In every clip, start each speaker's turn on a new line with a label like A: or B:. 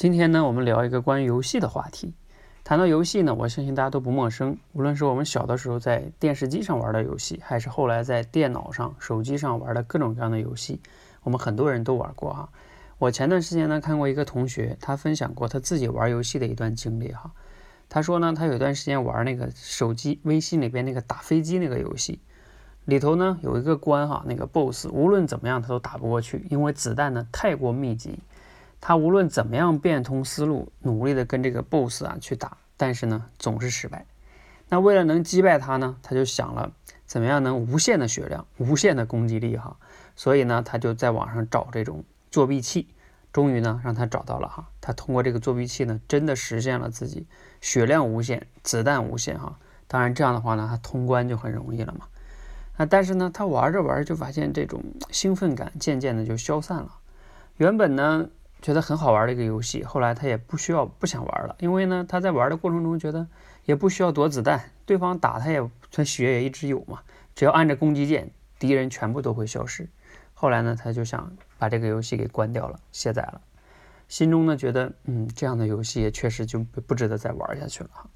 A: 今天呢，我们聊一个关于游戏的话题。谈到游戏呢，我相信大家都不陌生。无论是我们小的时候在电视机上玩的游戏，还是后来在电脑上、手机上玩的各种各样的游戏，我们很多人都玩过哈。我前段时间呢，看过一个同学，他分享过他自己玩游戏的一段经历哈。他说呢，他有一段时间玩那个手机微信里边那个打飞机那个游戏，里头呢有一个关哈，那个 BOSS 无论怎么样他都打不过去，因为子弹呢太过密集。他无论怎么样变通思路，努力的跟这个 BOSS 啊去打，但是呢总是失败。那为了能击败他呢，他就想了怎么样能无限的血量、无限的攻击力哈。所以呢，他就在网上找这种作弊器，终于呢让他找到了哈。他通过这个作弊器呢，真的实现了自己血量无限、子弹无限哈。当然这样的话呢，他通关就很容易了嘛。啊，但是呢，他玩着玩着就发现这种兴奋感渐渐的就消散了。原本呢。觉得很好玩的一个游戏，后来他也不需要不想玩了，因为呢他在玩的过程中觉得也不需要躲子弹，对方打他也他血也一直有嘛，只要按着攻击键，敌人全部都会消失。后来呢他就想把这个游戏给关掉了，卸载了，心中呢觉得嗯这样的游戏也确实就不值得再玩下去了哈。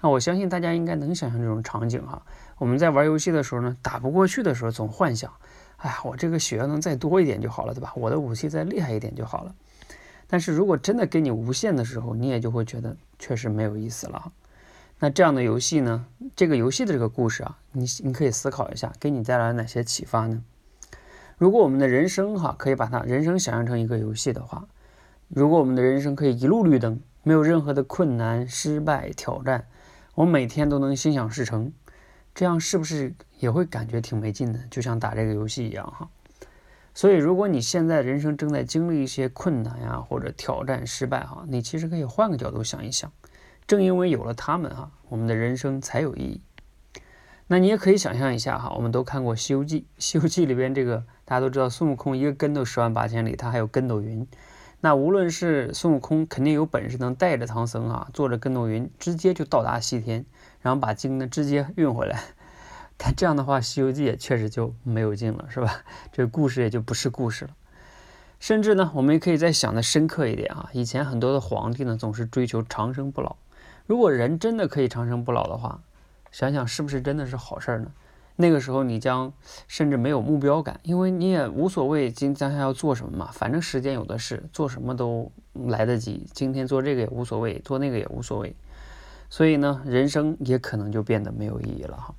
A: 那我相信大家应该能想象这种场景哈，我们在玩游戏的时候呢打不过去的时候总幻想，哎呀我这个血要能再多一点就好了对吧？我的武器再厉害一点就好了。但是如果真的给你无限的时候，你也就会觉得确实没有意思了。那这样的游戏呢？这个游戏的这个故事啊，你你可以思考一下，给你带来哪些启发呢？如果我们的人生哈，可以把它人生想象成一个游戏的话，如果我们的人生可以一路绿灯，没有任何的困难、失败、挑战，我每天都能心想事成，这样是不是也会感觉挺没劲的？就像打这个游戏一样哈。所以，如果你现在人生正在经历一些困难呀，或者挑战失败哈，你其实可以换个角度想一想。正因为有了他们哈，我们的人生才有意义。那你也可以想象一下哈，我们都看过《西游记》，《西游记》里边这个大家都知道，孙悟空一个跟头十万八千里，他还有跟斗云。那无论是孙悟空，肯定有本事能带着唐僧啊，坐着跟斗云直接就到达西天，然后把经呢直接运回来。但这样的话，《西游记》也确实就没有劲了，是吧？这故事也就不是故事了。甚至呢，我们也可以再想的深刻一点啊。以前很多的皇帝呢，总是追求长生不老。如果人真的可以长生不老的话，想想是不是真的是好事儿呢？那个时候你将甚至没有目标感，因为你也无所谓今将下要做什么嘛，反正时间有的是，做什么都来得及。今天做这个也无所谓，做那个也无所谓。所以呢，人生也可能就变得没有意义了哈。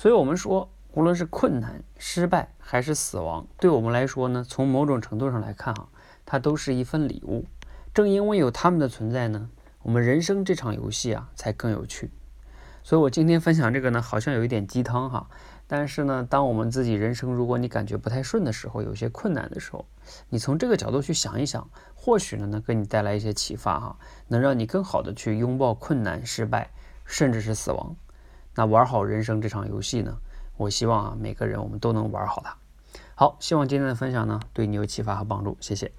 A: 所以，我们说，无论是困难、失败还是死亡，对我们来说呢，从某种程度上来看，哈，它都是一份礼物。正因为有他们的存在呢，我们人生这场游戏啊，才更有趣。所以我今天分享这个呢，好像有一点鸡汤哈。但是呢，当我们自己人生如果你感觉不太顺的时候，有些困难的时候，你从这个角度去想一想，或许呢，能给你带来一些启发哈，能让你更好的去拥抱困难、失败，甚至是死亡。那玩好人生这场游戏呢？我希望啊，每个人我们都能玩好它。好，希望今天的分享呢，对你有启发和帮助。谢谢。